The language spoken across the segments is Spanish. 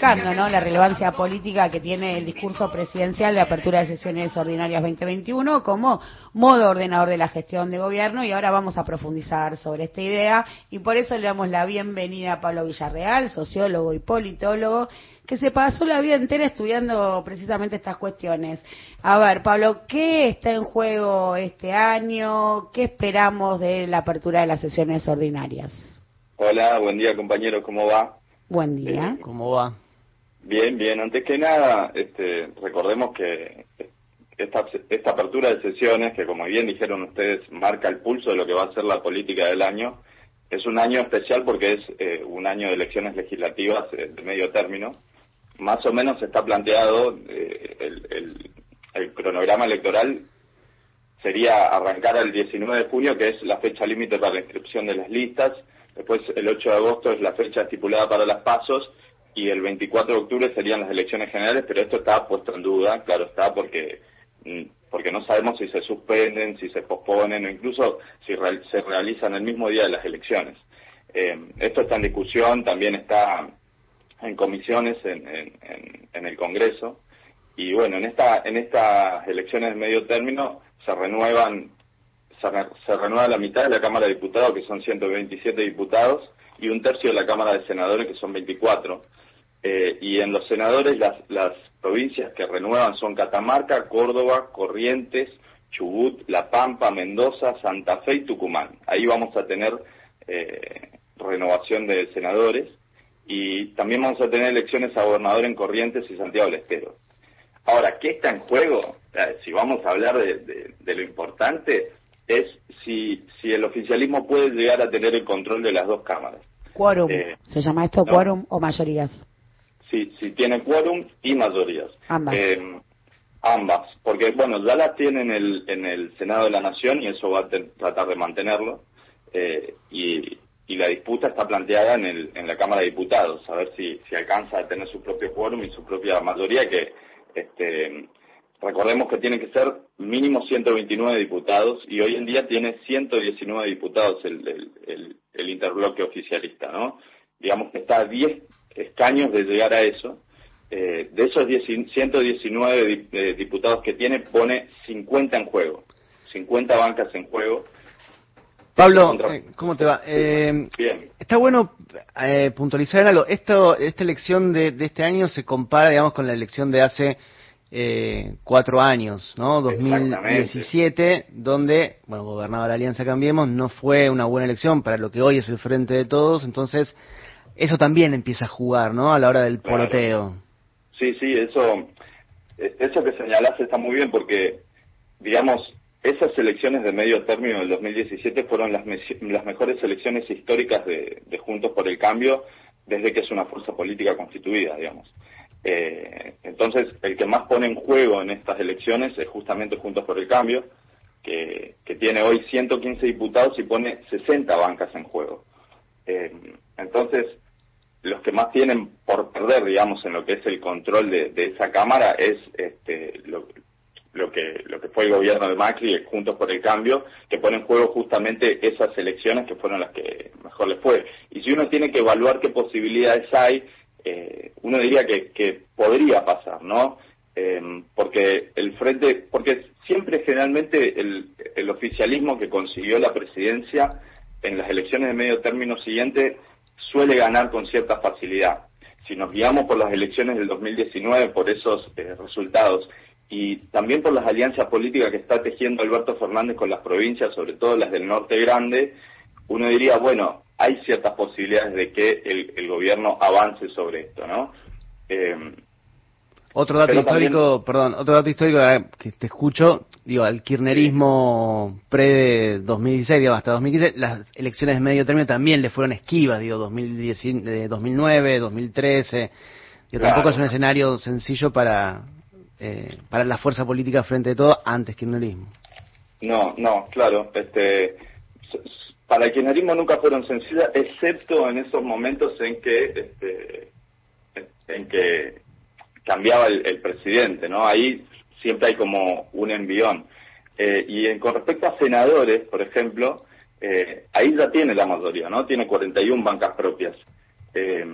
¿no? la relevancia política que tiene el discurso presidencial de apertura de sesiones ordinarias 2021 como modo ordenador de la gestión de gobierno y ahora vamos a profundizar sobre esta idea y por eso le damos la bienvenida a Pablo Villarreal, sociólogo y politólogo, que se pasó la vida entera estudiando precisamente estas cuestiones. A ver, Pablo, ¿qué está en juego este año? ¿Qué esperamos de la apertura de las sesiones ordinarias? Hola, buen día compañero, ¿cómo va? Buen día. Eh, ¿Cómo va? Bien, bien. Antes que nada, este, recordemos que esta, esta apertura de sesiones, que como bien dijeron ustedes, marca el pulso de lo que va a ser la política del año, es un año especial porque es eh, un año de elecciones legislativas eh, de medio término. Más o menos está planteado el, el, el cronograma electoral sería arrancar el 19 de junio, que es la fecha límite para la inscripción de las listas, Después, el 8 de agosto es la fecha estipulada para las pasos y el 24 de octubre serían las elecciones generales, pero esto está puesto en duda, claro está, porque mm, porque no sabemos si se suspenden, si se posponen o incluso si se realizan el mismo día de las elecciones. Eh, esto está en discusión, también está en comisiones en, en, en, el Congreso y bueno, en esta en estas elecciones de medio término se renuevan se, renueva la mitad de la Cámara de Diputados, que son 127 diputados, y un tercio de la Cámara de Senadores, que son 24. Eh, y en los senadores las, las provincias que renuevan son Catamarca, Córdoba, Corrientes, Chubut, La Pampa, Mendoza, Santa Fe y Tucumán. Ahí vamos a tener eh, renovación de senadores y también vamos a tener elecciones a gobernador en Corrientes y Santiago del Estero. Ahora, ¿qué está en juego? Si vamos a hablar de, de lo importante, es si, si el oficialismo puede llegar a tener el control de las dos cámaras. Quórum. Eh, ¿Se llama esto quórum o mayorías? Sí, si tiene quórum y mayorías. Ambas. Eh, ambas, porque bueno, ya las tiene en el, en el Senado de la Nación y eso va a tratar de mantenerlo. Eh, y, y la disputa está planteada en, el, en la Cámara de Diputados, a ver si, si alcanza a tener su propio quórum y su propia mayoría, que este, Recordemos que tiene que ser mínimo 129 diputados y hoy en día tiene 119 diputados el, el, el, interbloque oficialista, ¿no? Digamos que está a 10 escaños de llegar a eso. Eh, de esos 119 eh, diputados que tiene, pone 50 en juego, 50 bancas en juego. Pablo, eh, ¿cómo te va? Eh, Bien. Está bueno eh, puntualizar algo. Esto, esta elección de, de este año se compara, digamos, con la elección de hace eh, cuatro años, ¿no? 2017, donde, bueno, gobernaba la Alianza Cambiemos, no fue una buena elección para lo que hoy es el frente de todos, entonces eso también empieza a jugar, ¿no? A la hora del poroteo. Sí, sí, eso, eso que señalaste está muy bien porque, digamos, esas elecciones de medio término del 2017 fueron las, las mejores elecciones históricas de, de Juntos por el Cambio desde que es una fuerza política constituida, digamos. Eh, entonces, el que más pone en juego en estas elecciones es justamente Juntos por el Cambio, que, tiene hoy 115 diputados y pone 60 bancas en juego. Eh, entonces, los que más tienen por perder, digamos, en lo que es el control de, esa Cámara es este, lo, que, lo que fue el gobierno de Macri, Juntos por el Cambio, que pone en juego justamente esas elecciones que fueron las que mejor les fue. Y si uno tiene que evaluar qué posibilidades hay, eh, uno diría que, que, podría pasar, ¿no? Eh, porque el frente, porque siempre generalmente el, el, oficialismo que consiguió la presidencia en las elecciones de medio término siguiente suele ganar con cierta facilidad. Si nos guiamos por las elecciones del 2019, por esos eh, resultados, y también por las alianzas políticas que está tejiendo Alberto Fernández con las provincias, sobre todo las del norte grande, uno diría, bueno, hay ciertas posibilidades de que el, gobierno avance sobre esto, ¿no? Eh, otro dato histórico, perdón, otro dato histórico que te escucho, digo, al kirchnerismo pre-2016, digo, hasta 2015, las elecciones de medio término también le fueron esquivas, digo, 2010, 2009, 2013, digo, tampoco es un escenario sencillo para, eh, para la fuerza política frente a todo antes kirchnerismo. No, no, claro, este para el kirchnerismo nunca fueron sencillas, excepto en esos momentos en que este, en que cambiaba el, presidente, ¿no? Ahí siempre hay como un envión. Eh, y con respecto a senadores, por ejemplo, eh, ahí ya tiene la mayoría, ¿no? Tiene 41 bancas propias. Eh,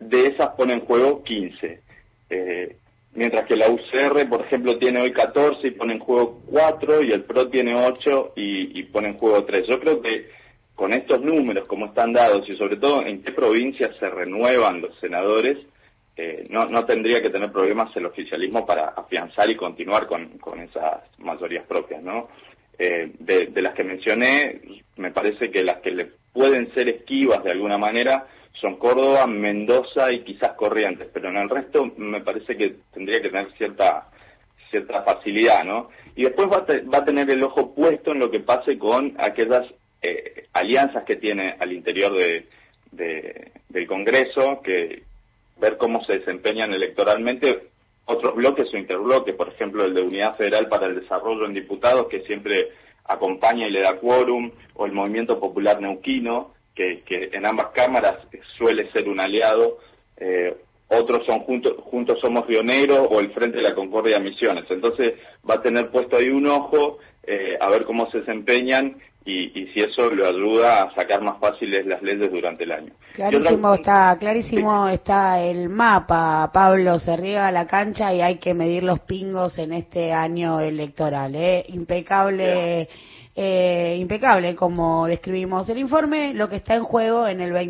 de esas pone en juego 15. Eh, mientras que la UCR, por ejemplo, tiene hoy 14 y pone en juego 4 y el PRO tiene 8 y, pone en juego 3. Yo creo que con estos números, como están dados y sobre todo en qué provincias se renuevan los senadores, eh, no, no tendría que tener problemas el oficialismo para afianzar y continuar con, con esas mayorías propias, ¿no? Eh, de, las que mencioné, me parece que las que le pueden ser esquivas de alguna manera son Córdoba, Mendoza y quizás Corrientes, pero en el resto me parece que tendría que tener cierta cierta facilidad, ¿no? Y después va a, va a tener el ojo puesto en lo que pase con aquellas eh, alianzas que tiene al interior de, del Congreso, que ver cómo se desempeñan electoralmente otros bloques o interbloques, por ejemplo el de Unidad Federal para el Desarrollo en Diputados, que siempre acompaña y le da quórum, o el Movimiento Popular Neuquino, que, en ambas cámaras suele ser un aliado, eh, otros son juntos, juntos somos pioneros o el Frente de la Concordia Misiones. Entonces va a tener puesto ahí un ojo eh, a ver cómo se desempeñan y, si eso le ayuda a sacar más fáciles las leyes durante el año. Clarísimo está, clarísimo está el mapa, Pablo, se riega la cancha y hay que medir los pingos en este año electoral, ¿eh? impecable. Eh, impecable como describimos el informe, lo que está en juego en el 20